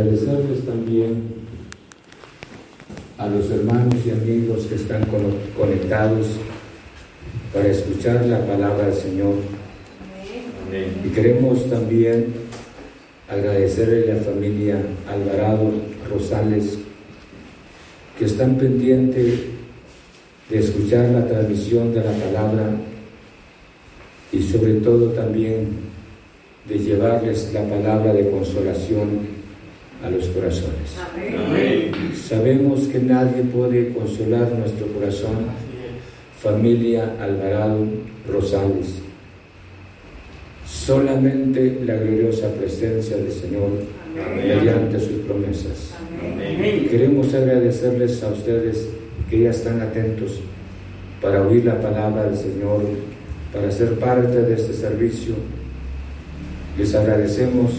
agradecerles también a los hermanos y amigos que están conectados para escuchar la palabra del Señor. Y queremos también agradecerle a la familia Alvarado Rosales que están pendientes de escuchar la transmisión de la palabra y sobre todo también de llevarles la palabra de consolación a los corazones. Sabemos que nadie puede consolar nuestro corazón. Familia Alvarado Rosales. Solamente la gloriosa presencia del Señor mediante sus promesas. Queremos agradecerles a ustedes que ya están atentos para oír la palabra del Señor, para ser parte de este servicio les agradecemos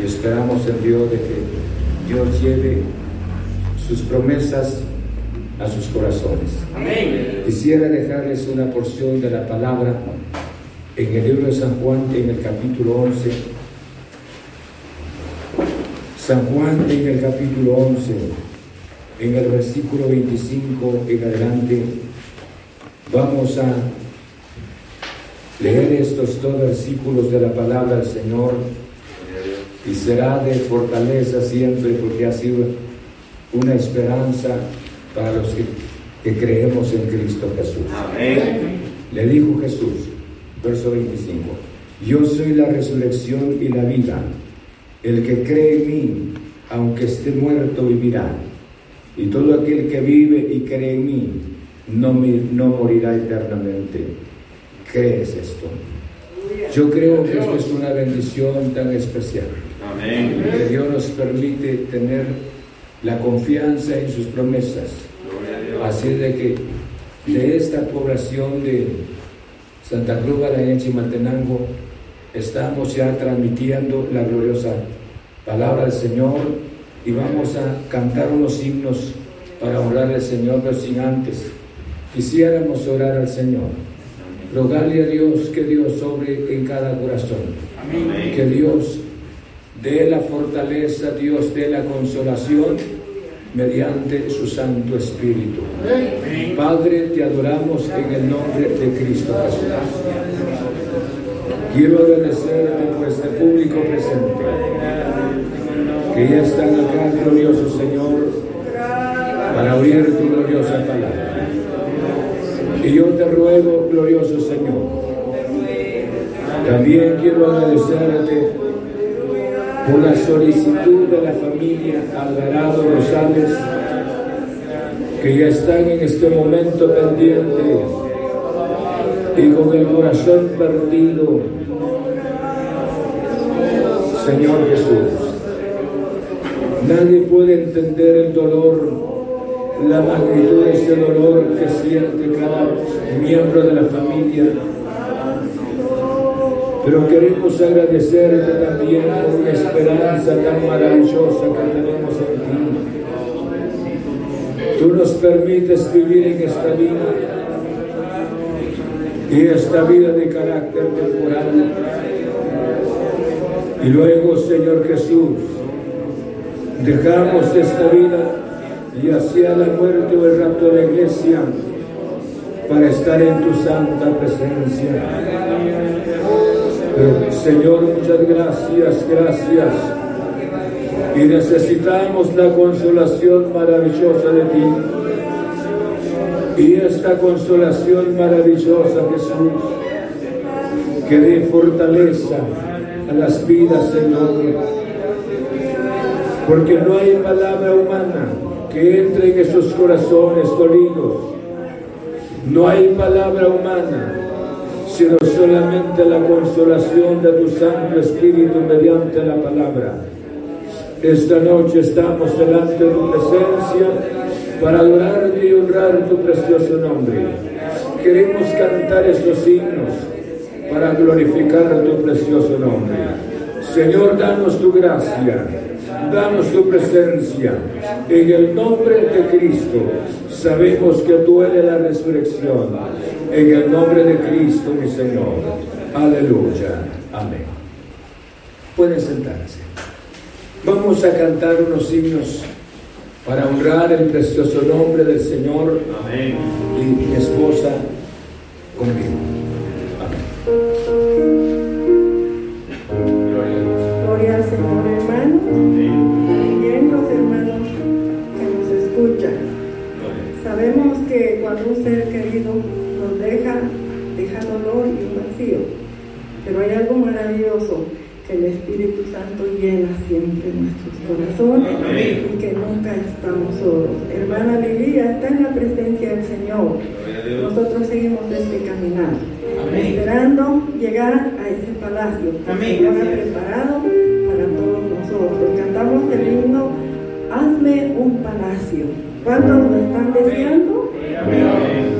y esperamos en Dios de que Dios lleve sus promesas a sus corazones. Quisiera dejarles una porción de la palabra en el libro de San Juan, en el capítulo 11. San Juan en el capítulo 11, en el versículo 25 en adelante, vamos a leer estos dos versículos de la palabra del Señor y será de fortaleza siempre porque ha sido una esperanza para los que, creemos en Cristo Jesús. Le dijo Jesús, verso 25, yo soy la resurrección y la vida. El que cree en mí, aunque esté muerto, vivirá. Y todo aquel que vive y cree en mí, no, no morirá eternamente crees esto? Yo creo que esto es una bendición tan especial. Que Dios nos permite tener la confianza en sus promesas. Así de que de esta población de Santa Cruz de Chimaltenango estamos ya transmitiendo la gloriosa palabra del Señor y vamos a cantar unos himnos para orar al Señor, pero sin antes. Quisiéramos orar al Señor. Rogarle a Dios que Dios sobre en cada corazón. Que Dios dé la fortaleza, Dios dé la consolación mediante su Santo Espíritu. Padre, te adoramos en el nombre de Cristo Jesús. Quiero agradecerte por este público presente, que ya están acá, glorioso Señor, para oír tu gloriosa palabra. Y yo te ruego, glorioso Señor, también quiero agradecerte la solicitud de la familia Alvarado Rosales, que ya están en este momento pendientes y con el corazón perdido. Señor Jesús, nadie puede entender el dolor la magnitud de ese dolor que siente cada miembro de la familia. Pero queremos agradecerte también por una esperanza tan maravillosa que tenemos en ti. Tú nos permites vivir en esta vida y esta vida de carácter temporal. Y luego, Señor Jesús, dejamos esta vida y hacia la muerte o el rapto de la iglesia para estar en tu santa presencia. Señor, muchas gracias, gracias. Y necesitamos la consolación maravillosa de ti. Y esta consolación maravillosa, Jesús, que dé fortaleza a las vidas, Señor. Porque no hay palabra humana que entre en esos corazones dolidos. No hay palabra humana, sino solamente la consolación de tu Santo Espíritu mediante la palabra. Esta noche estamos delante de tu presencia para adorarte y honrar tu precioso nombre. Queremos cantar estos himnos para glorificar tu precioso nombre. Señor, danos tu gracia danos tu presencia. En el nombre de Cristo, sabemos que tú eres la resurrección. En el nombre de Cristo, mi Señor. Aleluya. Amén. Pueden sentarse. Vamos a cantar unos himnos para honrar el precioso nombre del Señor Amén. y mi esposa conmigo. Gloria al Señor, hermanos. También los hermanos que nos escuchan. Sabemos que cuando un ser querido dolor y un vacío. Pero hay algo maravilloso que el Espíritu Santo llena siempre nuestros corazones y que nunca estamos solos. Hermana Lilia está en la presencia del Señor. Nosotros seguimos este caminar, esperando llegar a ese palacio que el Señor ha preparado para todos nosotros. Cantamos el himno, hazme un palacio. ¿Cuántos lo están deseando? Gloria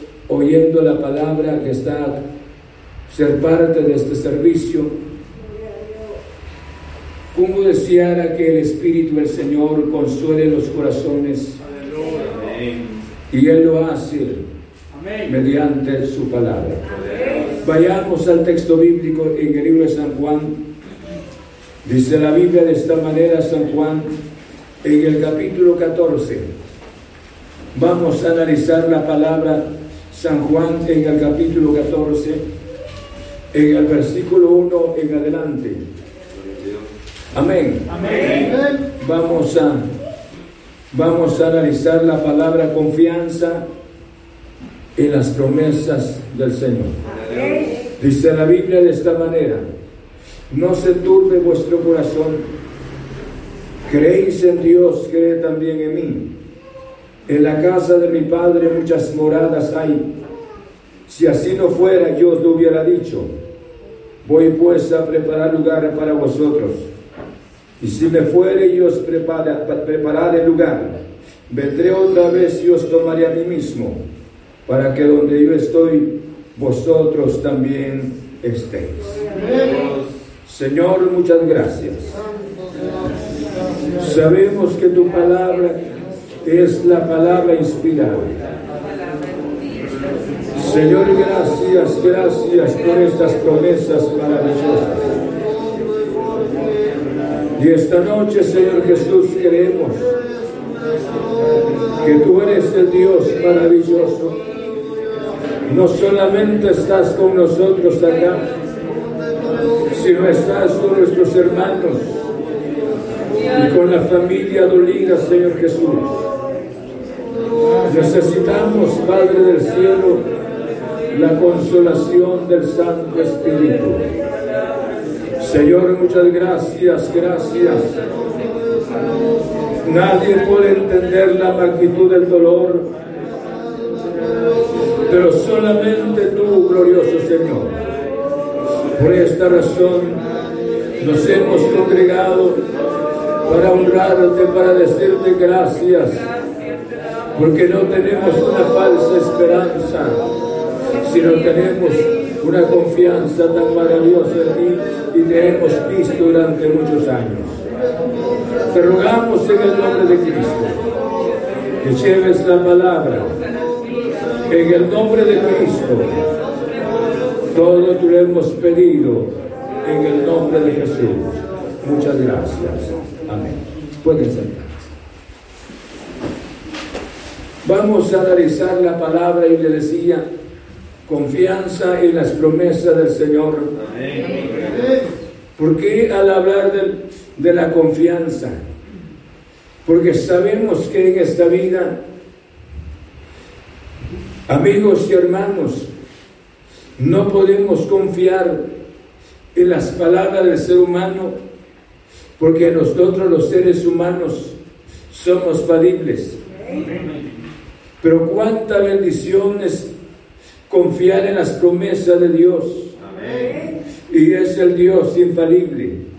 oyendo la palabra, que está ser parte de este servicio. Como deseara que el Espíritu del Señor consuele los corazones. Y Él lo hace mediante su palabra. Vayamos al texto bíblico en el libro de San Juan, Dice la Biblia de esta manera, San Juan, en el capítulo 14. Vamos a analizar la palabra San Juan en el capítulo 14, en el versículo 1 en adelante. Amén. Amén. Vamos a, vamos a analizar la palabra confianza en las promesas del Señor. Dice la Biblia de esta manera, no se turbe vuestro corazón, creéis en Dios, cree también en mí. En la casa de mi Padre muchas moradas hay. Si así no fuera, yo os lo hubiera dicho. Voy pues a preparar lugar para vosotros. Y si me fuere, yo os prepara, prepararé lugar. Vendré otra vez y os tomaré a mí mismo, para que donde yo estoy, vosotros también estéis. Señor, muchas gracias. Sabemos que tu palabra es la palabra inspirada. Señor, gracias, gracias por estas promesas maravillosas. Y esta noche, Señor Jesús, queremos que tú eres el Dios maravilloso. No solamente estás con nosotros acá, sino estás con nuestros hermanos y con la familia dolida, Señor Jesús. Necesitamos, Padre del cielo, la consolación del Santo Espíritu. Señor, muchas gracias, gracias. Nadie puede entender la magnitud del dolor, pero solamente tú, glorioso Señor. Por esta razón nos hemos congregado para honrarte, para decirte gracias porque no tenemos una falsa esperanza, sino tenemos una confianza tan maravillosa en ti y te hemos visto durante muchos años. Te rogamos en el nombre de Cristo que lleves la palabra en el nombre de Cristo. Todo tú lo hemos pedido en el nombre de Jesús. Muchas gracias. Amén. Pueden sentar. Vamos a analizar la palabra y le decía, confianza en las promesas del Señor. ¿Por qué al hablar de, de la confianza? Porque sabemos que en esta vida, amigos y hermanos, no podemos confiar en las palabras del ser humano, porque nosotros los seres humanos somos falibles. Pero cuánta bendición es confiar en las promesas de Dios. Y es el Dios infalible.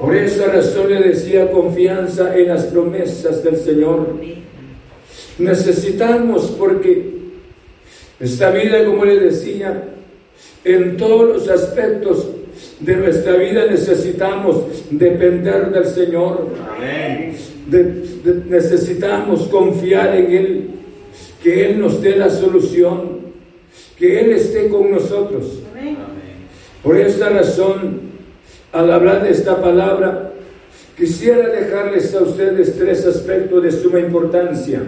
Por esa razón le decía confianza en las promesas del Señor. Necesitamos porque esta vida, como le decía, en todos los aspectos de nuestra vida necesitamos depender del Señor. necesitamos confiar en Él que Él nos dé la solución, que Él esté con nosotros. Por esta razón, al hablar de esta palabra, quisiera dejarles a ustedes tres aspectos de suma importancia.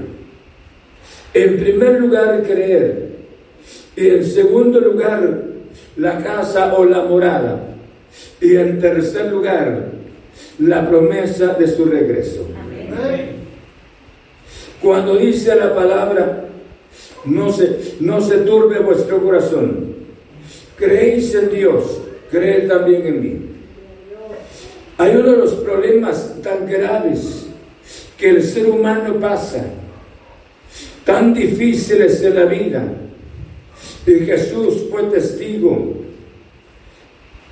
En primer lugar, creer. Y en segundo lugar, la casa o la morada. Y en tercer lugar, la promesa de su regreso. Cuando dice la palabra, no se, no se turbe vuestro corazón. Creéis en Dios, creed también en mí. Hay uno de los problemas tan graves que el ser humano pasa, tan difíciles en la vida. Y Jesús fue testigo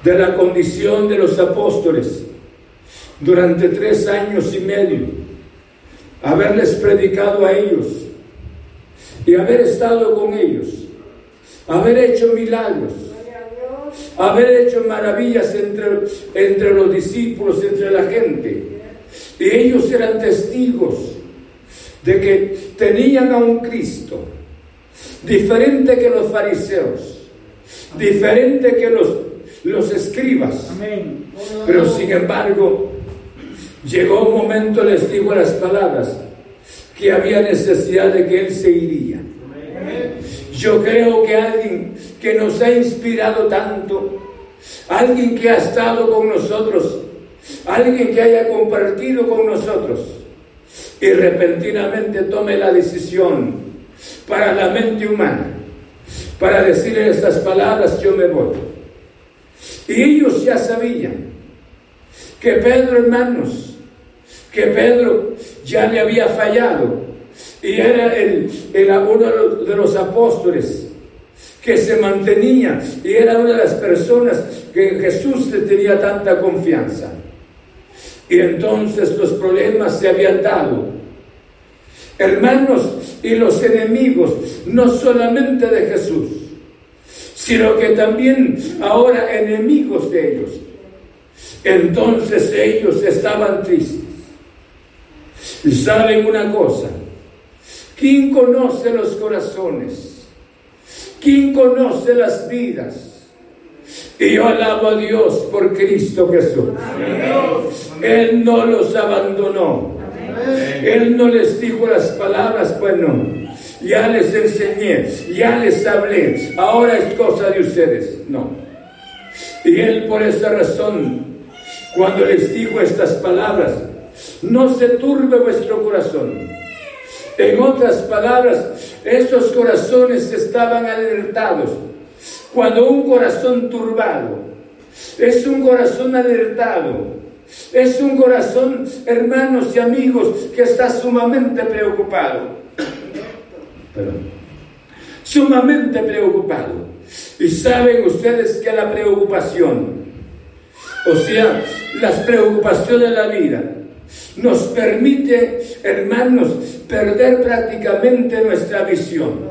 de la condición de los apóstoles durante tres años y medio haberles predicado a ellos y haber estado con ellos, haber hecho milagros, haber hecho maravillas entre, entre los discípulos, entre la gente. Y ellos eran testigos de que tenían a un Cristo diferente que los fariseos, diferente que los, los escribas. Pero sin embargo, llegó un momento, les digo las palabras, que había necesidad de que Él se iría. Yo creo que alguien que nos ha inspirado tanto, alguien que ha estado con nosotros, alguien que haya compartido con nosotros y repentinamente tome la decisión para la mente humana, para decir estas palabras, yo me voy. Y ellos ya sabían que Pedro, hermanos, que Pedro ya le había fallado y era, el, uno de los apóstoles que se mantenía y era una de las personas que Jesús le tenía tanta confianza. Y entonces los problemas se habían dado. Hermanos y los enemigos, no solamente de Jesús, sino que también ahora enemigos de ellos. Entonces ellos estaban tristes. Y saben una cosa, ¿quién conoce los corazones? ¿Quién conoce las vidas? Y yo alabo a Dios por Cristo Jesús. Él no los abandonó. Él no les dijo las palabras, bueno, ya les enseñé, ya les hablé, ahora es cosa de ustedes. No. Y Él por esa razón, cuando les dijo estas palabras, no se turbe vuestro corazón. En otras palabras, esos corazones estaban alertados. Cuando un corazón turbado es un corazón alertado, es un corazón, hermanos y amigos, que está sumamente preocupado. Perdón. Sumamente preocupado. Y saben ustedes que la preocupación, o sea, las preocupaciones de la vida, nos permite, hermanos, perder prácticamente nuestra visión.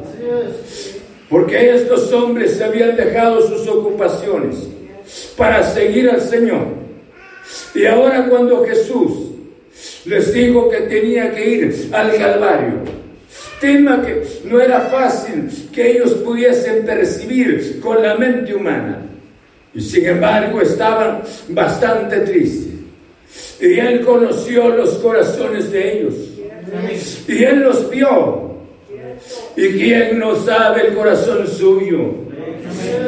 Porque estos hombres habían dejado sus ocupaciones para seguir al Señor. Y ahora cuando Jesús les dijo que tenía que ir al Calvario, tema que no era fácil que ellos pudiesen percibir con la mente humana. Sin embargo estaban bastante tristes. Y Él conoció los corazones de ellos. Y Él los vio. ¿Y quién no sabe el corazón suyo?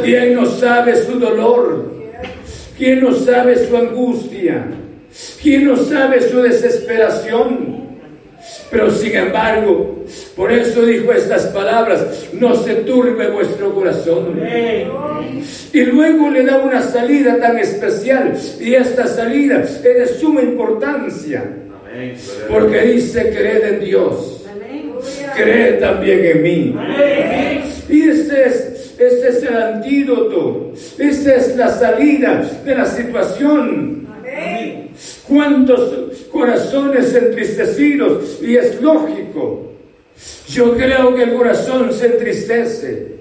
¿Quién no sabe su dolor? ¿Quién no sabe su angustia? ¿Quién no sabe su desesperación? Pero sin embargo, por eso dijo estas palabras, no se turbe vuestro corazón. Y luego le da una salida tan especial y esta salida es de suma importancia. Porque dice, creed en Dios. Creed también en mí. Y este es, este es el antídoto. Esta es la salida de la situación. ¿Cuántos corazones entristecidos? Y es lógico. Yo creo que el corazón se entristece.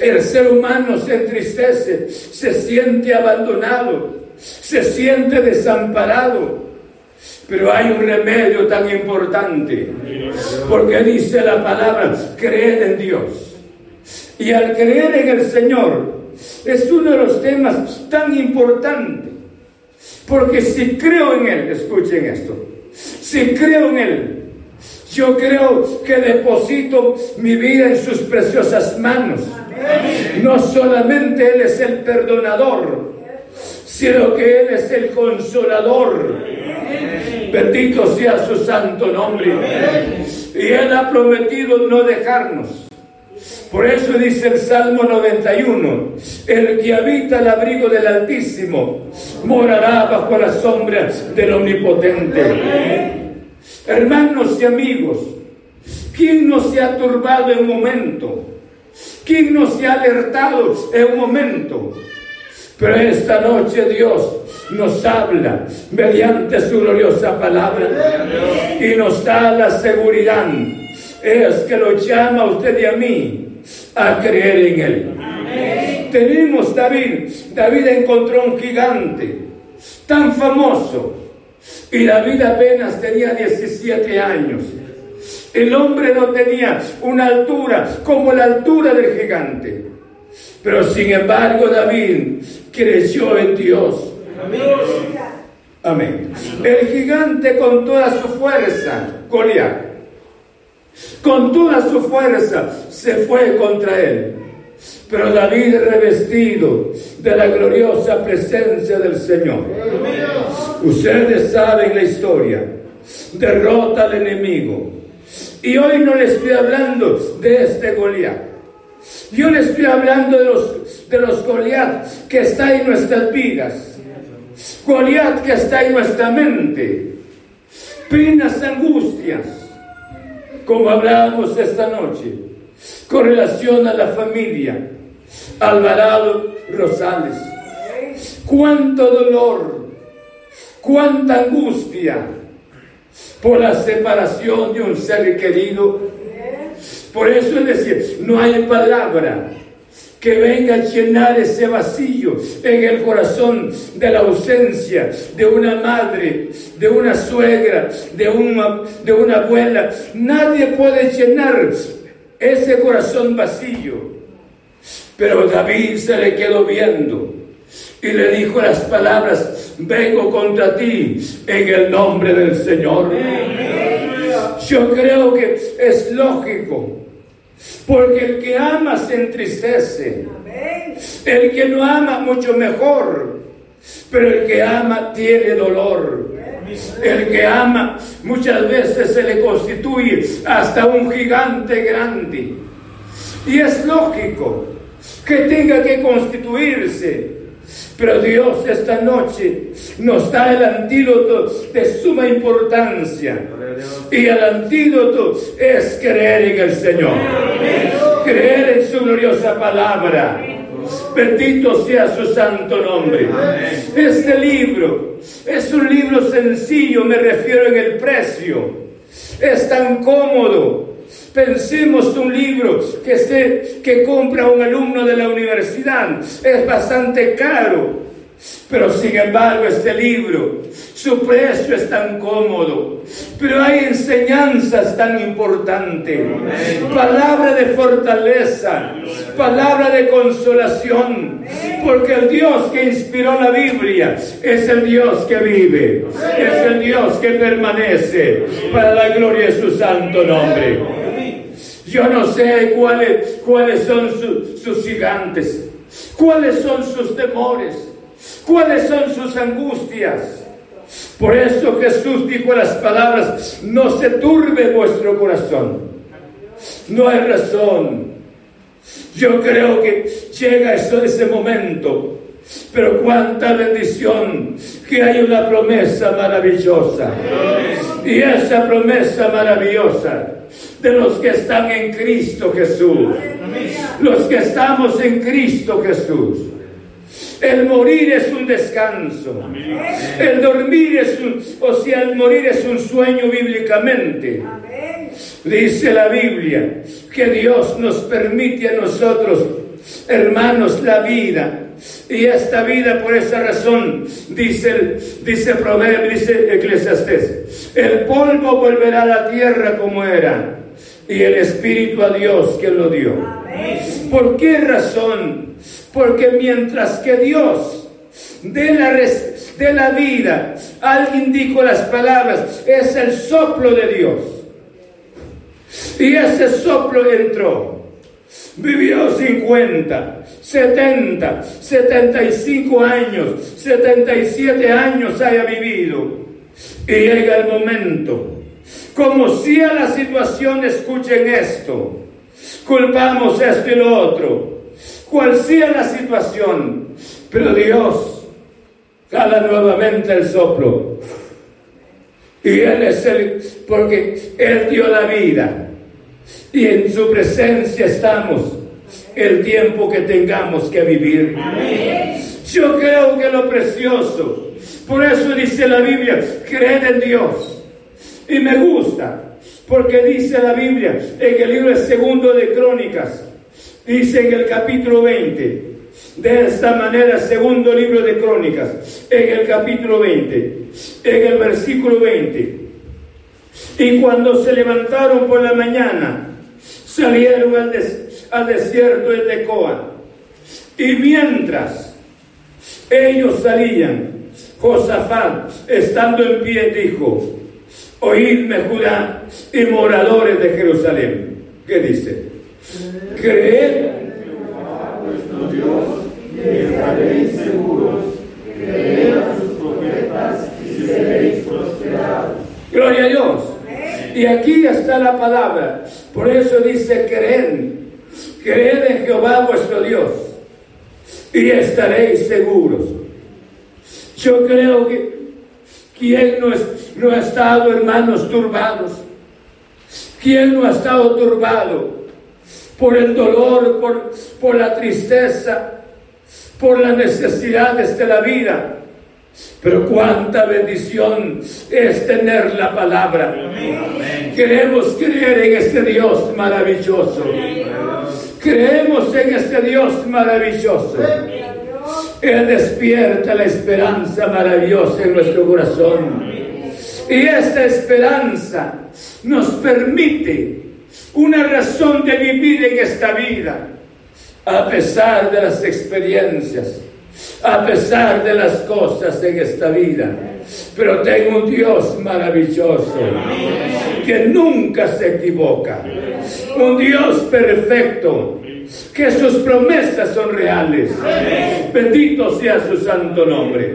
El ser humano se entristece, se siente abandonado, se siente desamparado. Pero hay un remedio tan importante, porque dice la palabra, creed en Dios. Y al creer en el Señor es uno de los temas tan importantes, porque si creo en Él, escuchen esto, si creo en Él, yo creo que deposito mi vida en sus preciosas manos. No solamente Él es el perdonador, sino que Él es el consolador. Bendito sea su santo nombre. Y Él ha prometido no dejarnos. Por eso dice el Salmo 91, el que habita el abrigo del Altísimo morará bajo las sombras del Omnipotente. Hermanos y amigos, ¿quién no se ha turbado en un momento? ¿Quién no se ha alertado en un momento? Pero esta noche Dios nos habla mediante su gloriosa palabra y nos da la seguridad. Es que lo llama a usted y a mí a creer en Él. Tenemos David. David encontró un gigante tan famoso y David apenas tenía 17 años. El hombre no tenía una altura como la altura del gigante. Pero sin embargo David creció en Dios. Amén. El gigante con toda su fuerza, Goliat, con toda su fuerza se fue contra él. Pero David revestido de la gloriosa presencia del Señor. Ustedes saben la historia. Derrota al enemigo. Y hoy no le estoy hablando de este Goliat. Yo le estoy hablando de los, de los Goliat que está en nuestras vidas. Goliat que está en nuestra mente. Penas, angustias. Como hablábamos esta noche. Con relación a la familia. Alvarado Rosales. Cuánto dolor. Cuánta angustia por la separación de un ser querido. Por eso es decir, no hay palabra que venga a llenar ese vacío en el corazón de la ausencia de una madre, de una suegra, de una, de una abuela. Nadie puede llenar ese corazón vacío. Pero David se le quedó viendo y le dijo las palabras, vengo contra ti en el nombre del Señor. Yo creo que es lógico, porque el que ama se entristece, el que no ama mucho mejor, pero el que ama tiene dolor. El que ama muchas veces se le constituye hasta un gigante grande. Y es lógico que tenga que constituirse pero Dios esta noche nos da el antídoto de suma importancia. Y el antídoto es creer en el Señor. Creer en su gloriosa palabra. Bendito sea su santo nombre. Este libro es un libro sencillo, me refiero en el precio. Es tan cómodo Pensemos un libro que, se, que compra un alumno de la universidad. Es bastante caro. Pero sin embargo este libro, su precio es tan cómodo, pero hay enseñanzas tan importantes, palabra de fortaleza, palabra de consolación, porque el Dios que inspiró la Biblia es el Dios que vive, es el Dios que permanece para la gloria de su santo nombre. Yo no sé cuáles, cuáles son sus gigantes, cuáles son sus temores, cuáles son sus angustias. Por eso Jesús dijo las palabras, no se turbe vuestro corazón. No hay razón. Yo creo que llega eso, ese momento. Pero cuánta bendición que hay una promesa maravillosa. Y esa promesa maravillosa de los que están en Cristo Jesús. Los que estamos en Cristo Jesús. El morir es un descanso. El dormir es un, o sea, el morir es un sueño bíblicamente. Dice la Biblia que Dios nos permite a nosotros, hermanos, la vida. Y esta vida por esa razón, dice, dice Proverbio, dice Eclesiastés, el polvo volverá a la tierra como era y el Espíritu a Dios que lo dio. ¿Por qué razón? Porque mientras que Dios de la, de la vida, alguien dijo las palabras, es el soplo de Dios. Y ese soplo entró. Vivió 50, 70, 75 años, 77 años haya vivido. Y llega el momento como si la situación, escuchen esto, culpamos esto y lo otro, cual sea la situación, pero Dios jala nuevamente el soplo. Y Él es el, porque Él dio la vida. Y en su presencia estamos el tiempo que tengamos que vivir. Yo creo que lo precioso, por eso dice la Biblia, creed en Dios y me gusta, porque dice la Biblia en el libro segundo de Crónicas, dice en el capítulo 20, de esta manera, segundo libro de Crónicas, en el capítulo 20, en el versículo 20. Y cuando se levantaron por la mañana, salieron al, desierto de Tecoa. Y mientras ellos salían, Josafat, estando en pie, dijo, oídme Judá y moradores de Jerusalén. ¿Qué dice? Creed vuestro Dios y estaréis seguros. Creed a sus profetas y seréis prosperados. Gloria a Dios. Y aquí está la palabra. Por eso dice creed. Creed en Jehová vuestro Dios. Y estaréis seguros. Yo creo que ¿quién no, no ha estado, hermanos, turbados? ¿Quién no ha estado turbado por el dolor, por, por la tristeza, por las necesidades de la vida? Pero cuánta bendición es tener la palabra. Queremos creer en este Dios maravilloso. Creemos en este Dios maravilloso. Él despierta la esperanza maravillosa en nuestro corazón. Y esta esperanza nos permite una razón de vivir en esta vida, a pesar de las experiencias, a pesar de las cosas en esta vida. Pero tengo un Dios maravilloso que nunca se equivoca. Un Dios perfecto que sus promesas son reales. Bendito sea su santo nombre.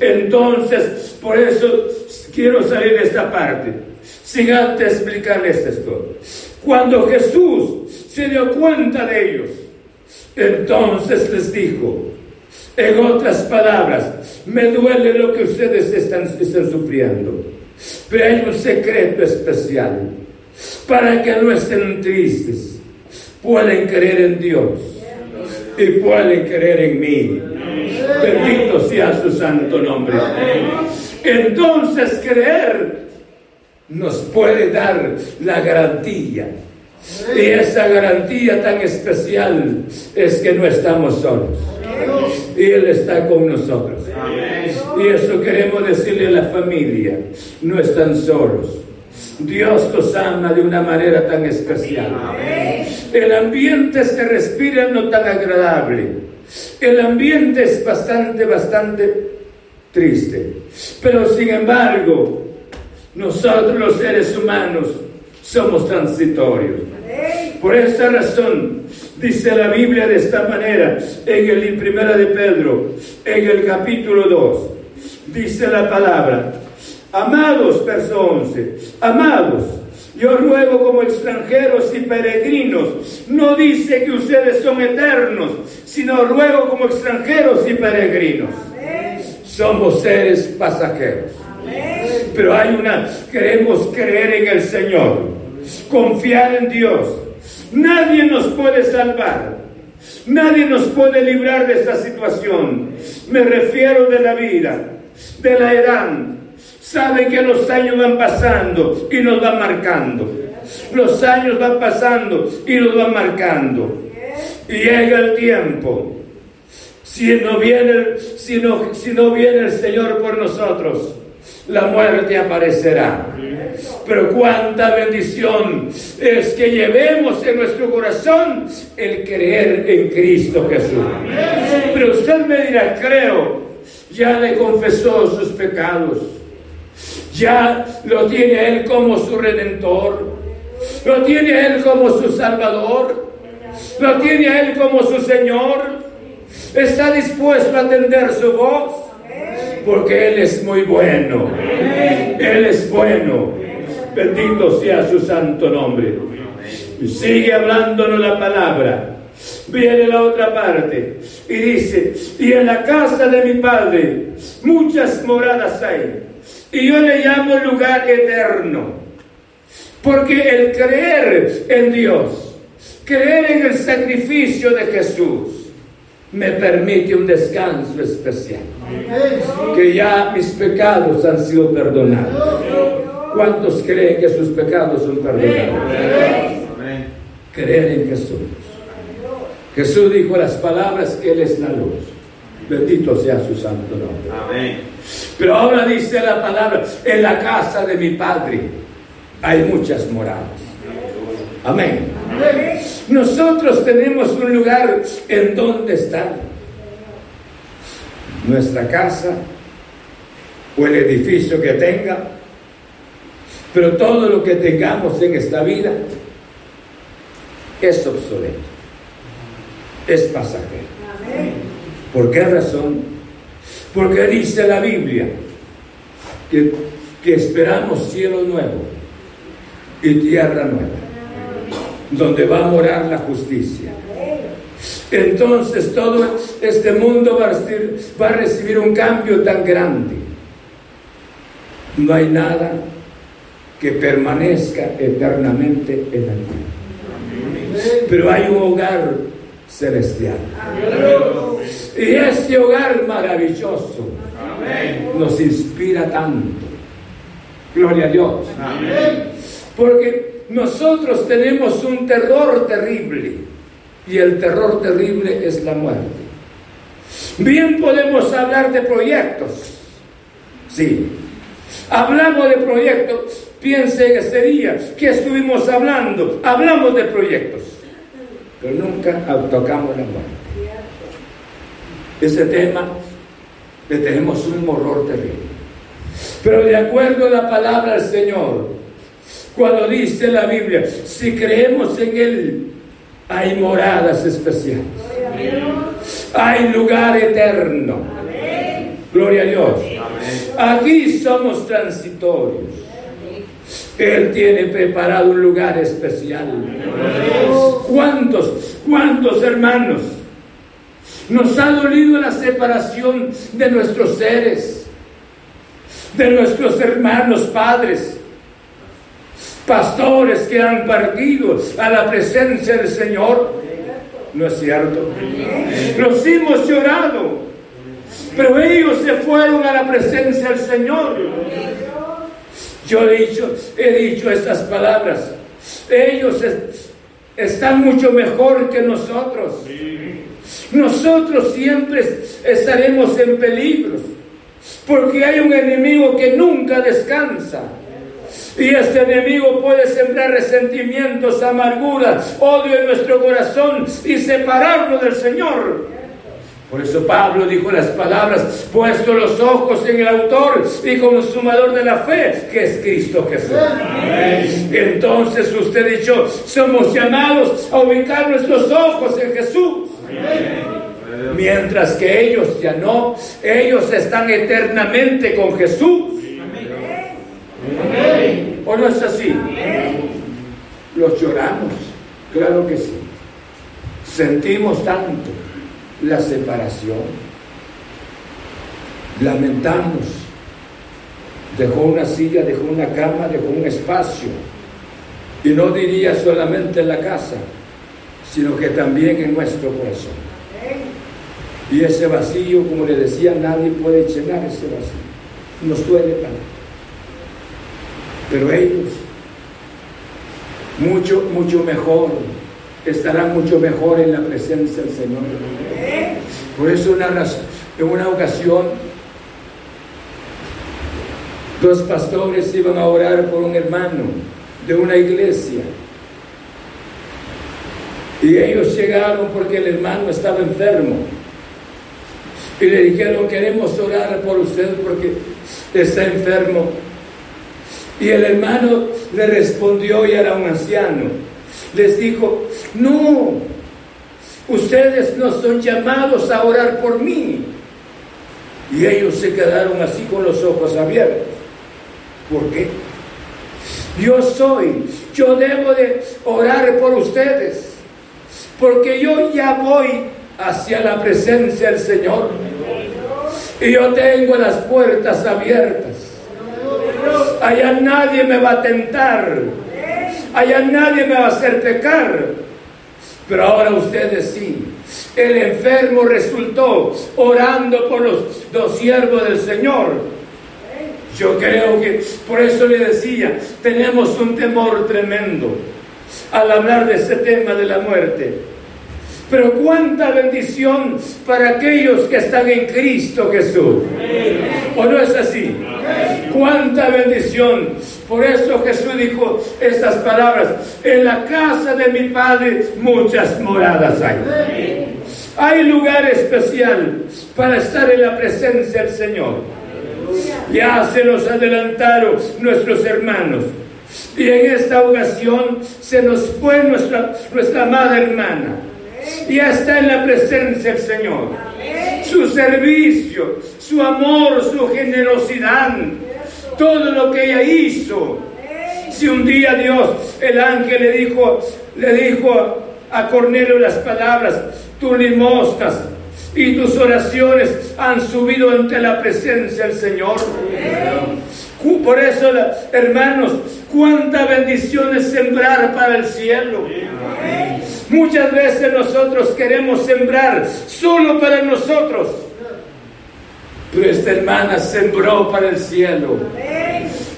Entonces, por eso quiero salir de esta parte, sin antes explicarles esto. Cuando Jesús se dio cuenta de ellos, entonces les dijo, en otras palabras, me duele lo que ustedes están, están sufriendo, pero hay un secreto especial para que no estén tristes pueden creer en Dios y pueden creer en mí. Bendito sea su santo nombre. Entonces creer nos puede dar la garantía. Y esa garantía tan especial es que no estamos solos. Y Él está con nosotros. Y eso queremos decirle a la familia. No están solos. Dios los ama de una manera tan especial. El ambiente se respira no tan agradable. El ambiente es bastante, bastante triste. Pero sin embargo, nosotros los seres humanos somos transitorios. Por esta razón, dice la Biblia de esta manera, en el primera de Pedro, en el capítulo 2, dice la palabra, amados, verso 11, amados, yo ruego como extranjeros y peregrinos. No dice que ustedes son eternos, sino ruego como extranjeros y peregrinos. Somos seres pasajeros. Pero hay una, queremos creer en el Señor, confiar en Dios. Nadie nos puede salvar. Nadie nos puede librar de esta situación. Me refiero de la vida, de la edad, Saben que los años van pasando y nos van marcando. Los años van pasando y nos van marcando. Y llega el tiempo. Si no viene, si no, si no viene el Señor por nosotros, la muerte aparecerá. Pero cuánta bendición es que llevemos en nuestro corazón el creer en Cristo Jesús. Pero usted me dirá, creo, ya le confesó sus pecados. Ya lo tiene Él como su redentor, lo tiene Él como su salvador, lo tiene Él como su Señor, está dispuesto a atender su voz, porque Él es muy bueno, Él es bueno, bendito sea su santo nombre. Sigue hablándonos la palabra. Viene la otra parte y dice, y en la casa de mi padre muchas moradas hay y yo le llamo lugar eterno. Porque el creer en Dios, creer en el sacrificio de Jesús, me permite un descanso especial. Que ya mis pecados han sido perdonados. ¿Cuántos creen que sus pecados son perdonados? Creer en Jesús. Jesús dijo las palabras que Él es la luz. Bendito sea su santo nombre. Amén. Pero ahora dice la palabra, en la casa de mi padre hay muchas moradas. Amén. Nosotros tenemos un lugar en donde estar. Nuestra casa o el edificio que tenga, pero todo lo que tengamos en esta vida es obsoleto, es pasajero. ¿Por qué razón? Porque dice la Biblia que, que esperamos cielo nuevo y tierra nueva, donde va a morar la justicia. Entonces todo este mundo va a, recibir, va a recibir un cambio tan grande. No hay nada que permanezca eternamente en la tierra. Pero hay un hogar celestial. Y este hogar maravilloso nos inspira tanto. Gloria a Dios. Porque nosotros tenemos un terror terrible y el terror terrible es la muerte. Bien podemos hablar de proyectos. Sí. Hablamos de proyectos. Piense en ese día que estuvimos hablando. Hablamos de proyectos. Pero nunca tocamos la muerte. Ese tema le tenemos un horror terrible. Pero de acuerdo a la palabra del Señor, cuando dice la Biblia, si creemos en Él, hay moradas especiales. Hay lugar eterno. Gloria a Dios. Aquí somos transitorios. Él tiene preparado un lugar especial. ¿Cuántos, cuántos hermanos nos ha dolido la separación de nuestros seres, de nuestros hermanos padres? Pastores que han partido a la presencia del Señor. ¿No es cierto? Los hemos llorado, pero ellos se fueron a la presencia del Señor. Yo he dicho, he dicho estas palabras. Ellos están mucho mejor que nosotros. Nosotros siempre estaremos en peligro, porque hay un enemigo que nunca descansa. Y este enemigo puede sembrar resentimientos, amarguras, odio en nuestro corazón y separarnos del Señor. Por eso Pablo dijo las palabras, puesto los ojos en el autor y consumador de la fe, que es Cristo Jesús. Entonces usted y yo somos llamados a ubicar nuestros ojos en Jesús. Mientras que ellos ya no, ellos están eternamente con Jesús. ¿O no es así? Los lloramos, claro que sí. Sentimos tanto la separación. Lamentamos. Dejó una silla, dejó una cama, dejó un espacio. Y no diría solamente en la casa, sino que también en nuestro corazón. Y ese vacío, como le decía, nadie puede llenar ese vacío. Nos duele tanto. Pero ellos, mucho, mucho mejor, estarán mucho mejor en la presencia del Señor. Por eso en una ocasión, dos pastores iban a orar por un hermano de una iglesia. Y ellos llegaron porque el hermano estaba enfermo. Y le dijeron, queremos orar por usted porque está enfermo. Y el hermano le respondió, y era un anciano, les dijo, no, ustedes no son llamados a orar por mí. Y ellos se quedaron así con los ojos abiertos. ¿Por qué? Yo soy, yo debo de orar por ustedes, porque yo ya voy hacia la presencia del Señor. Y yo tengo las puertas abiertas allá nadie me va a tentar, allá nadie me va a hacer pecar. Pero ahora ustedes sí. El enfermo resultó orando por los dos siervos del Señor. Yo creo que por eso le decía, tenemos un temor tremendo al hablar de ese tema de la muerte. Pero cuánta bendición para aquellos que están en Cristo Jesús. ¿O no es así? Cuánta bendición. Por eso Jesús dijo estas palabras. En la casa de mi Padre muchas moradas hay. Hay lugar especial para estar en la presencia del Señor. Ya se nos adelantaron nuestros hermanos. Y en esta ocasión se nos fue nuestra, nuestra amada hermana ya está en la presencia del Señor. Su servicio, su amor, su generosidad, todo lo que ella hizo. Si un día Dios, el ángel le dijo, le dijo a Cornelio las palabras, tus limosnas y tus oraciones han subido ante la presencia del Señor. Por eso, hermanos, cuánta bendición es sembrar para el cielo. Muchas veces nosotros queremos sembrar solo para nosotros. Pero esta hermana sembró para el cielo.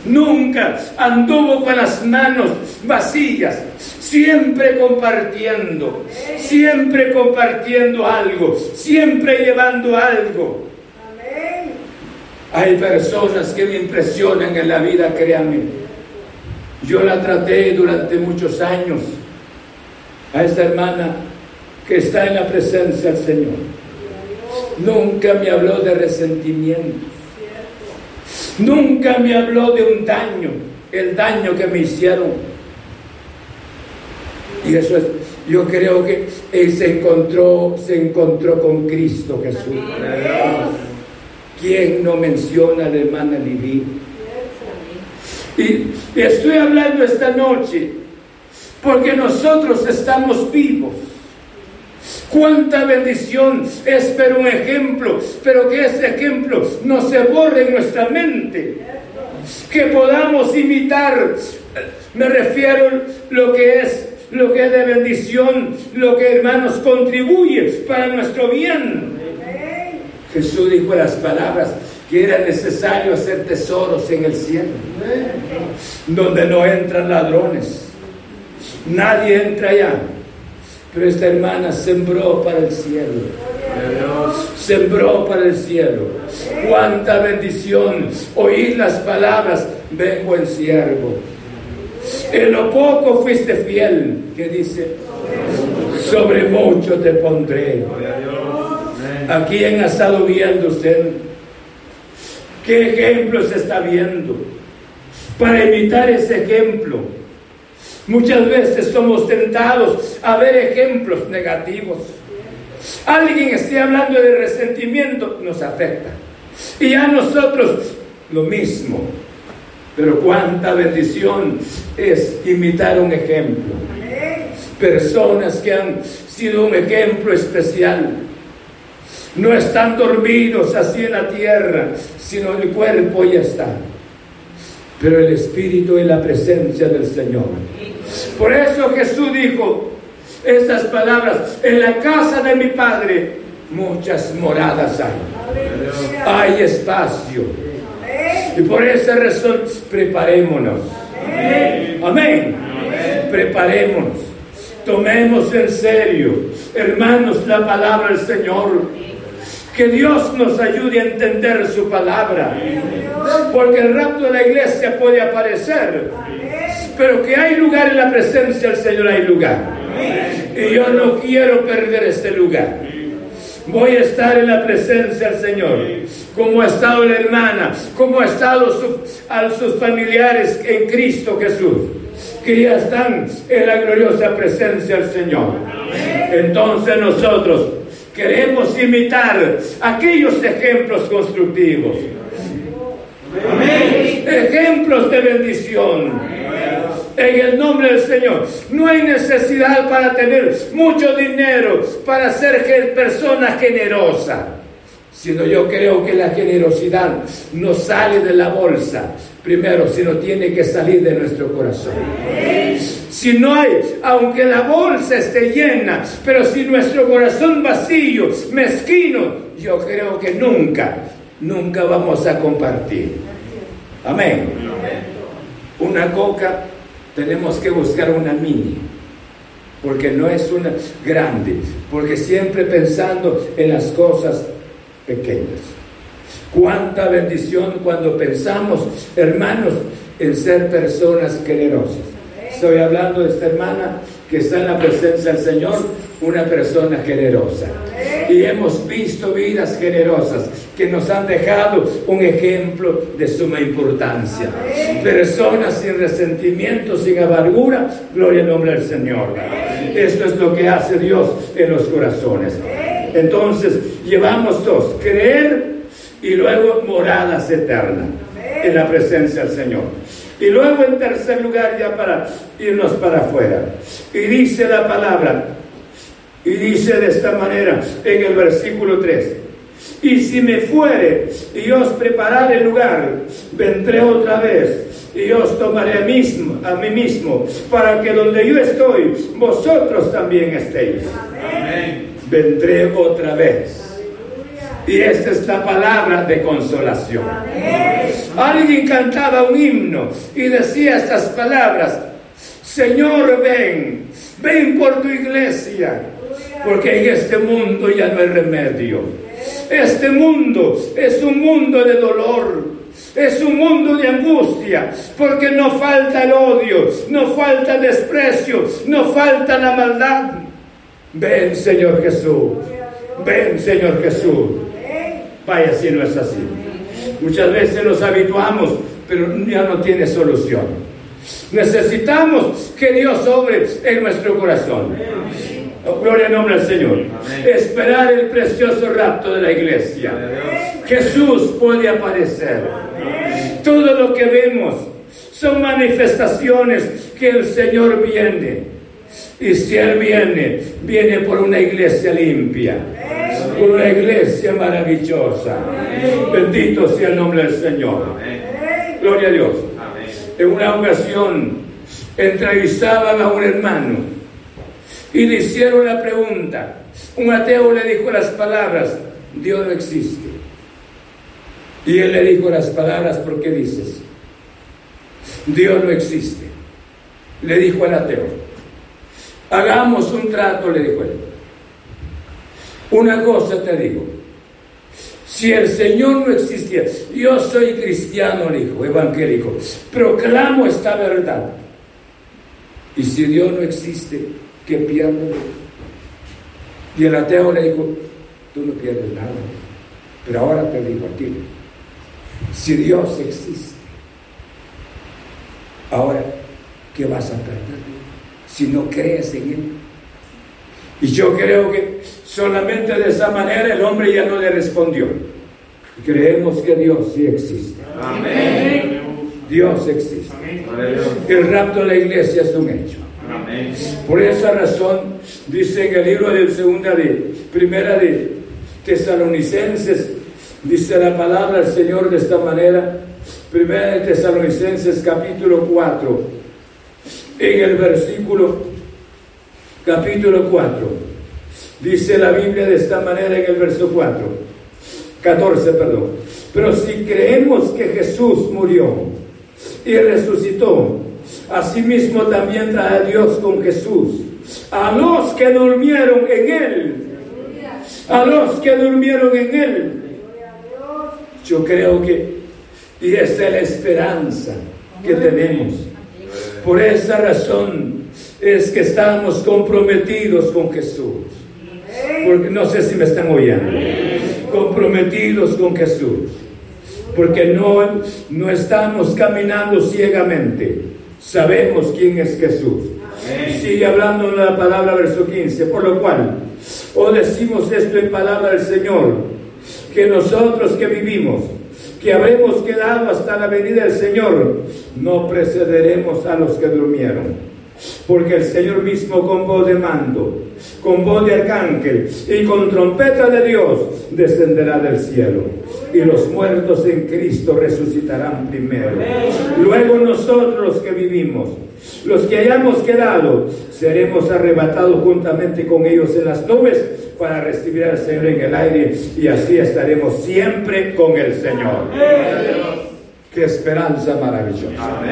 Nunca anduvo con las manos vacías, siempre compartiendo, siempre compartiendo algo, siempre llevando algo. Hay personas que me impresionan en la vida, créanme. Yo la traté durante muchos años a esta hermana que está en la presencia del Señor. Nunca me habló de resentimiento. Nunca me habló de un daño, el daño que me hicieron. Y eso es, yo creo que él se encontró, se encontró con Cristo Jesús. ¿Quién no menciona a la hermana Liví? Y estoy hablando esta noche porque nosotros estamos vivos. Cuánta bendición es un ejemplo, pero que ese ejemplo no se borre en nuestra mente. Que podamos imitar, me refiero lo que es lo que es de bendición, lo que hermanos contribuye para nuestro bien. Jesús dijo las palabras que era necesario hacer tesoros en el cielo, donde no entran ladrones Nadie entra allá. Pero esta hermana sembró para el cielo. Sembró para el cielo. Cuánta bendición. Oír las palabras, ven buen siervo. En lo poco fuiste fiel, que dice, sobre mucho te pondré. ¿A quién ha estado viendo usted? ¿Qué ejemplo se está viendo? Para imitar ese ejemplo Muchas veces somos tentados a ver ejemplos negativos. Alguien esté hablando de resentimiento, nos afecta. Y a nosotros lo mismo. Pero cuánta bendición es imitar un ejemplo. Personas que han sido un ejemplo especial. No están dormidos así en la tierra, sino el cuerpo ya está. Pero el espíritu y la presencia del Señor. Por eso Jesús dijo estas palabras, en la casa de mi Padre muchas moradas hay. Hay espacio. Y por esa razón preparémonos. Amén. Preparémonos. Tomemos en serio, hermanos, la palabra del Señor. Que Dios nos ayude a entender su palabra. Porque el rapto de la iglesia puede aparecer pero que hay lugar en la presencia del Señor, hay lugar. Y yo no quiero perder este lugar. Voy a estar en la presencia del Señor, como ha estado la hermana, como ha estado a sus familiares en Cristo Jesús, que ya están en la gloriosa presencia del Señor. Entonces nosotros queremos imitar aquellos ejemplos constructivos. Ejemplos de bendición en el nombre del Señor. No hay necesidad para tener mucho dinero, para ser persona generosa. Sino yo creo que la generosidad no sale de la bolsa, primero, sino tiene que salir de nuestro corazón. Si no hay, aunque la bolsa esté llena, pero si nuestro corazón vacío, mezquino, yo creo que nunca, nunca vamos a compartir. Amén. Una coca tenemos que buscar una mini. porque no es una grande, porque siempre pensando en las cosas pequeñas. Cuánta bendición cuando pensamos, hermanos, en ser personas generosas. Estoy hablando de esta hermana que está en la presencia del Señor, una persona generosa. Y hemos visto vidas generosas que nos han dejado un ejemplo de suma importancia. Personas sin resentimiento, sin amargura, gloria al nombre del Señor. Esto es lo que hace Dios en los corazones. Entonces, llevamos dos, creer y luego moradas eternas en la presencia del Señor. Y luego en tercer lugar, ya para irnos para afuera. Y dice la palabra, y dice de esta manera en el versículo 3. Y si me fuere y os prepararé lugar, vendré otra vez y os tomaré a, mismo, a mí mismo, para que donde yo estoy, vosotros también estéis. Vendré otra vez. Y esta es la palabra de consolación. Alguien cantaba un himno y decía estas palabras, Señor, ven, ven por tu iglesia, porque en este mundo ya no hay remedio. Este mundo es un mundo de dolor, es un mundo de angustia, porque no falta el odio, no falta el desprecio, no falta la maldad. Ven, Señor Jesús, ven, Señor Jesús. Vaya si no es así. Muchas veces nos habituamos, pero ya no tiene solución. Necesitamos que Dios obre en nuestro corazón. Oh, gloria al nombre del Señor. Esperar el precioso rapto de la iglesia. Jesús puede aparecer. Todo lo que vemos son manifestaciones que el Señor viene. Y si Él viene, viene por una iglesia limpia una iglesia maravillosa. Bendito sea el nombre del Señor. Gloria a Dios. En una ocasión entrevistaban a un hermano y le hicieron la pregunta. Un ateo le dijo las palabras, Dios no existe. Y él le dijo las palabras, ¿por qué dices? Dios no existe. Le dijo al ateo, hagamos un trato, le dijo él. Una cosa te digo, si el Señor no existiera, yo soy cristiano, hijo, evangélico, proclamo esta verdad. Y si Dios no existe, ¿qué pierdo? Y el ateo le dijo, tú no pierdes nada. Pero ahora te digo a ti, si Dios existe, ahora, ¿qué vas a perder? Si no crees en Él. Y yo creo que solamente de esa manera el hombre ya no le respondió. Creemos que Dios sí existe. Amén. Dios existe. El rapto de la iglesia es un hecho. Por esa razón dice en el libro de segunda de primera de Tesalonicenses dice la palabra del Señor de esta manera. Primera de Tesalonicenses capítulo 4 en el versículo capítulo 4. Dice la Biblia de esta manera en el verso 4, 14, perdón. Pero si creemos que Jesús murió y resucitó, asimismo también trae Dios con Jesús a los que durmieron en Él. A los que durmieron en Él. Yo creo que, y esa es la esperanza que tenemos. Por esa razón es que estamos comprometidos con Jesús. Porque no sé si me están oyendo. Comprometidos con Jesús. Porque no, no estamos caminando ciegamente. Sabemos quién es Jesús. Sigue hablando en la palabra verso 15. Por lo cual, o decimos esto en palabra del Señor, que nosotros que vivimos, que habremos quedado hasta la venida del Señor, no precederemos a los que durmieron porque el Señor mismo con voz de mando, con voz de arcángel y con trompeta de Dios descenderá del cielo. Y los muertos en Cristo resucitarán primero. Luego nosotros los que vivimos, los que hayamos quedado, seremos arrebatados juntamente con ellos en las nubes para recibir al Señor en el aire y así estaremos siempre con el Señor. Qué esperanza maravillosa.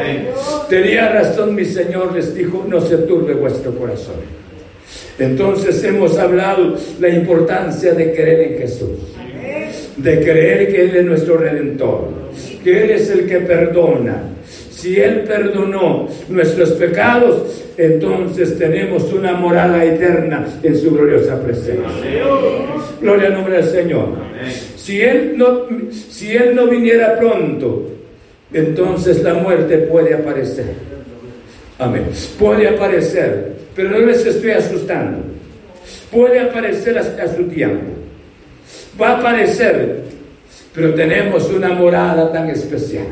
Tenía razón mi Señor, les dijo, no se turbe vuestro corazón. Entonces hemos hablado la importancia de creer en Jesús, de creer que Él es nuestro redentor, que Él es el que perdona. Si Él perdonó nuestros pecados, entonces tenemos una morada eterna en su gloriosa presencia. Gloria al nombre del Señor. Si Él no, si Él no viniera pronto, entonces la muerte puede aparecer. Amén. Puede aparecer pero no les estoy asustando. Puede aparecer a, su tiempo. Va a aparecer, pero tenemos una morada tan especial.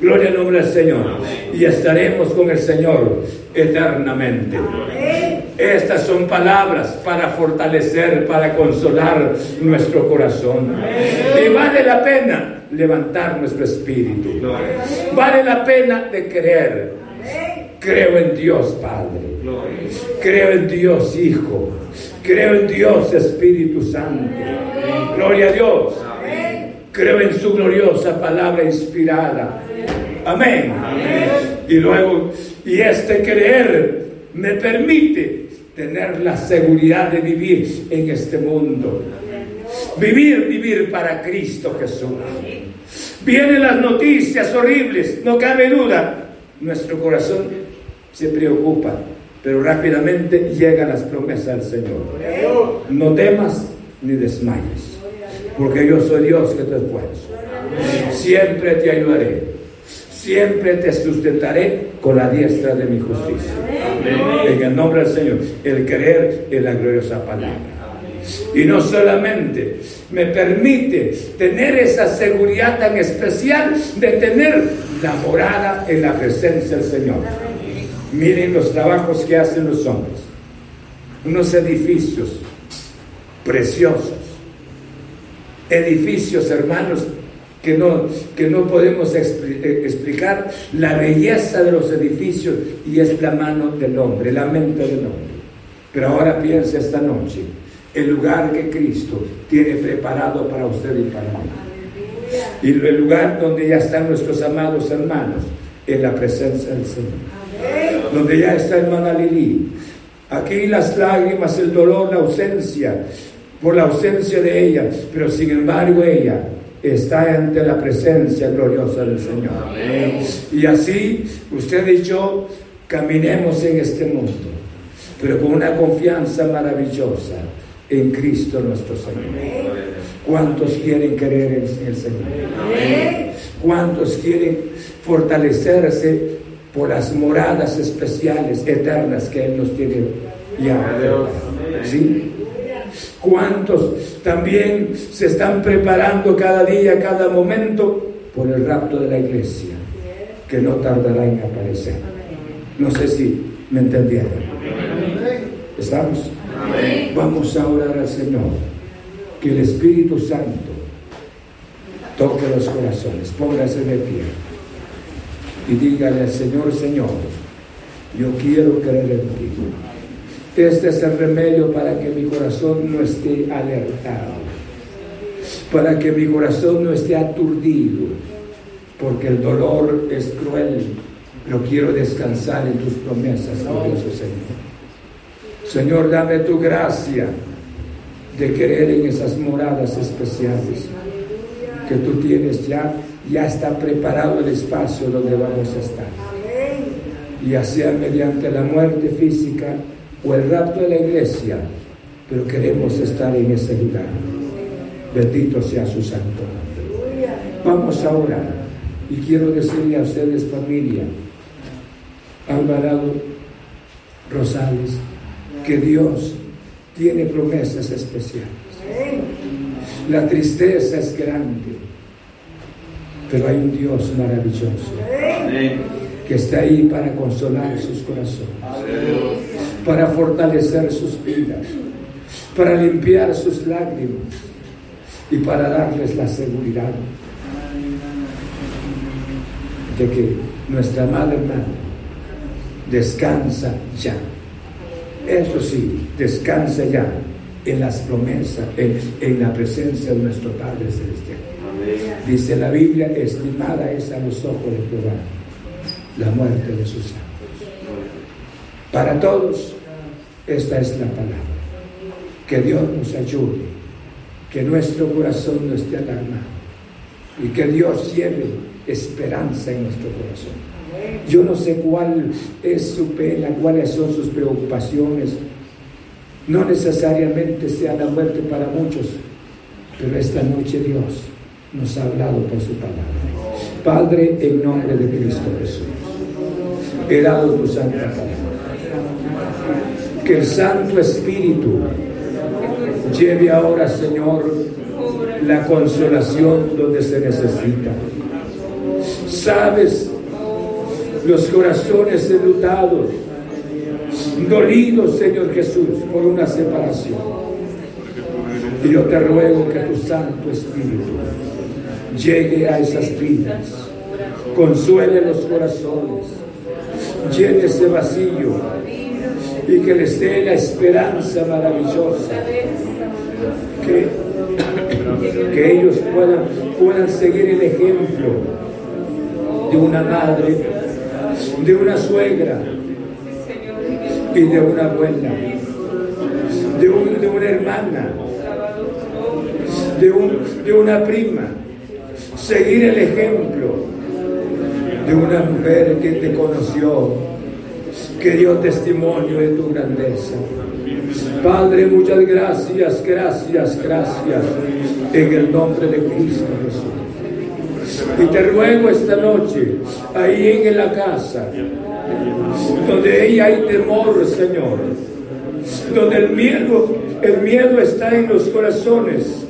Gloria al nombre del Señor. Y estaremos con el Señor eternamente. Estas son palabras para fortalecer, para consolar nuestro corazón. Y vale la pena levantar nuestro espíritu. Vale la pena de creer Creo en Dios Padre. Creo en Dios Hijo. Creo en Dios Espíritu Santo. Gloria a Dios. Creo en su gloriosa palabra inspirada. Amén. Y luego, y este creer me permite tener la seguridad de vivir en este mundo. Vivir, vivir para Cristo Jesús. Vienen las noticias horribles, no cabe duda. Nuestro corazón se preocupa, pero rápidamente llegan las promesas del Señor. No temas ni desmayes, porque yo soy Dios que te esfuerzo. Siempre te ayudaré, siempre te sustentaré con la diestra de mi justicia. En el nombre del Señor, el creer en la gloriosa palabra. Y no solamente me permite tener esa seguridad tan especial de tener la morada en la presencia del Señor. Miren los trabajos que hacen los hombres. Unos edificios preciosos. Edificios, hermanos, que no, que no podemos eh, explicar la belleza de los edificios y es la mano del hombre, la mente del hombre. Pero ahora piensa esta noche el lugar que Cristo tiene preparado para usted y para mí. Y el lugar donde ya están nuestros amados hermanos en la presencia del Señor donde ya está hermana Lili. Aquí las lágrimas, el dolor, la ausencia, por la ausencia de ella, pero sin embargo ella está ante la presencia gloriosa del Señor. Y así usted y yo caminemos en este mundo, pero con una confianza maravillosa en Cristo nuestro Señor. ¿Cuántos quieren creer en el Señor? ¿Cuántos quieren fortalecerse por las moradas especiales, eternas que Él nos tiene ya. ¿Sí? ¿Cuántos también se están preparando cada día, cada momento por el rapto de la iglesia, que no tardará en aparecer? No sé si me entendieron. ¿Estamos? Vamos a orar al Señor, que el Espíritu Santo toque los corazones, póngase de pie y dígale al Señor, Señor, yo quiero creer en ti. Este es el remedio para que mi corazón no esté alertado, para que mi corazón no esté aturdido, porque el dolor es cruel, pero quiero descansar en tus promesas, glorioso Señor. Señor, dame tu gracia de creer en esas moradas especiales que tú tienes ya ya está preparado el espacio donde vamos a estar. Ya sea mediante la muerte física o el rapto de la iglesia, pero queremos estar en ese lugar. Bendito sea su santo. Vamos a orar y quiero decirle a ustedes familia, Alvarado Rosales, que Dios tiene promesas especiales. La tristeza es grande, pero hay un Dios maravilloso que está ahí para consolar sus corazones, para fortalecer sus vidas, para limpiar sus lágrimas y para darles la seguridad de que nuestra madre hermana descansa ya. Eso sí, descansa ya en las promesas, en, en la presencia de nuestro Padre Celestial. Dice la Biblia, estimada es a los ojos de Jehová la muerte de sus santos. Para todos Esta es la palabra. Que Dios nos ayude, que nuestro corazón no esté alarmado y que Dios lleve esperanza en nuestro corazón. Yo no sé cuál es su pena, cuáles son sus preocupaciones. No necesariamente sea la muerte para muchos, pero esta noche Dios nos ha hablado por su palabra. Padre, en nombre de Cristo Jesús, he dado tu santa palabra. Que el Santo Espíritu lleve ahora, Señor, la consolación donde se necesita. Sabes los corazones enlutados, dolidos, Señor Jesús, por una separación. Y yo te ruego que tu Santo Espíritu llegue a esas vidas, consuele los corazones, llene ese vacío y que les dé la esperanza maravillosa que, que ellos puedan, puedan seguir el ejemplo de una madre, de una suegra y de una abuela, de, de una hermana, de, un, de una prima, seguir el ejemplo de una mujer que te conoció, que dio testimonio de tu grandeza. Padre, muchas gracias, gracias, gracias, en el nombre de Cristo Jesús. Y te ruego esta noche, ahí en la casa, donde ahí hay temor, Señor, donde el miedo, el miedo está en los corazones,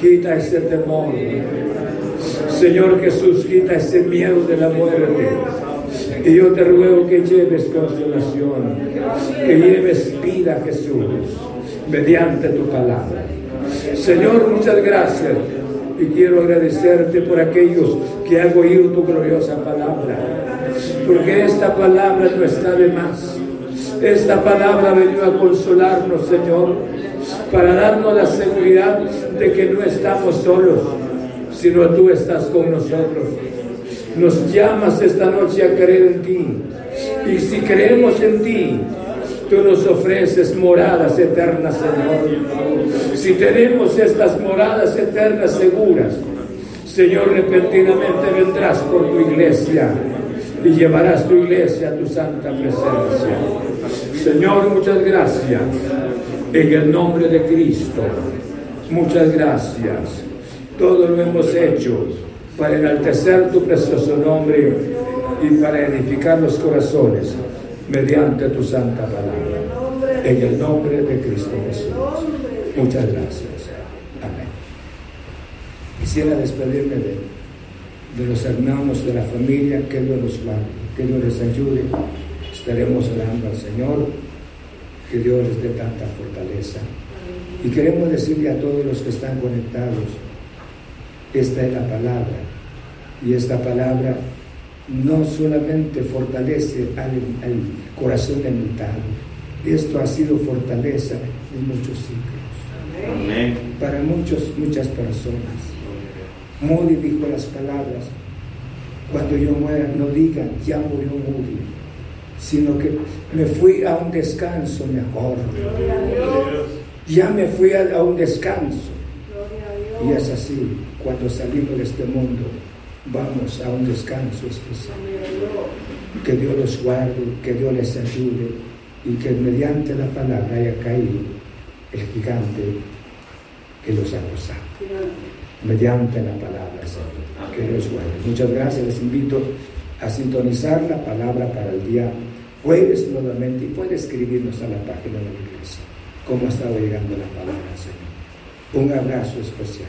quita ese temor. Señor Jesús, quita ese miedo de la muerte. Y yo te ruego que lleves consolación, que lleves vida, Jesús, mediante tu palabra. Señor, muchas gracias. Y quiero agradecerte por aquellos que han oído tu gloriosa palabra. Porque esta palabra no está de más. Esta palabra venido a consolarnos, Señor, para darnos la seguridad de que no estamos solos, sino tú estás con nosotros. Nos llamas esta noche a creer en ti. Y si creemos en ti, tú nos ofreces moradas eternas, Señor. Si tenemos estas moradas eternas seguras, Señor, repentinamente vendrás por tu iglesia y llevarás tu iglesia a tu santa presencia. Señor, muchas gracias. En el nombre de Cristo, muchas gracias. Todo lo hemos hecho para enaltecer tu precioso nombre y para edificar los corazones mediante tu santa palabra. En el nombre de Cristo Jesús. Muchas gracias. Amén. Quisiera despedirme de, los hermanos de la familia, que Dios los guarde, que Dios les ayude. Estaremos orando al Señor, que Dios les dé tanta fortaleza. Y queremos decirle a todos los que están conectados, esta es la palabra. Y esta palabra no solamente fortalece al, al corazón enlutado, esto ha sido fortaleza en muchos siglos. Amén. Para muchos, muchas personas. Moody dijo las palabras, cuando yo muera, no digan, ya murió Moody, sino que me fui a un descanso mejor. Ya me fui a, a un descanso. Y es así, cuando salimos de este mundo, vamos a un descanso especial. Que Dios los guarde, que Dios les ayude y que mediante la palabra haya caído el gigante que los ha acosado. Mediante la palabra, Señor. Que Dios guarde. Muchas gracias. Les invito a sintonizar la palabra para el día jueves nuevamente y puede escribirnos a la página de la iglesia. ¿Cómo ha estado llegando la palabra, Señor? Un abrazo especial.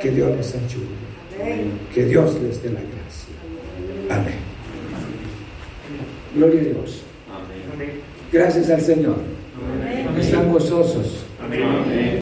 Que Dios les ayude. Que Dios les dé la gracia. Amén. Gloria a Dios. Gracias al Señor. Están gozosos. Amén.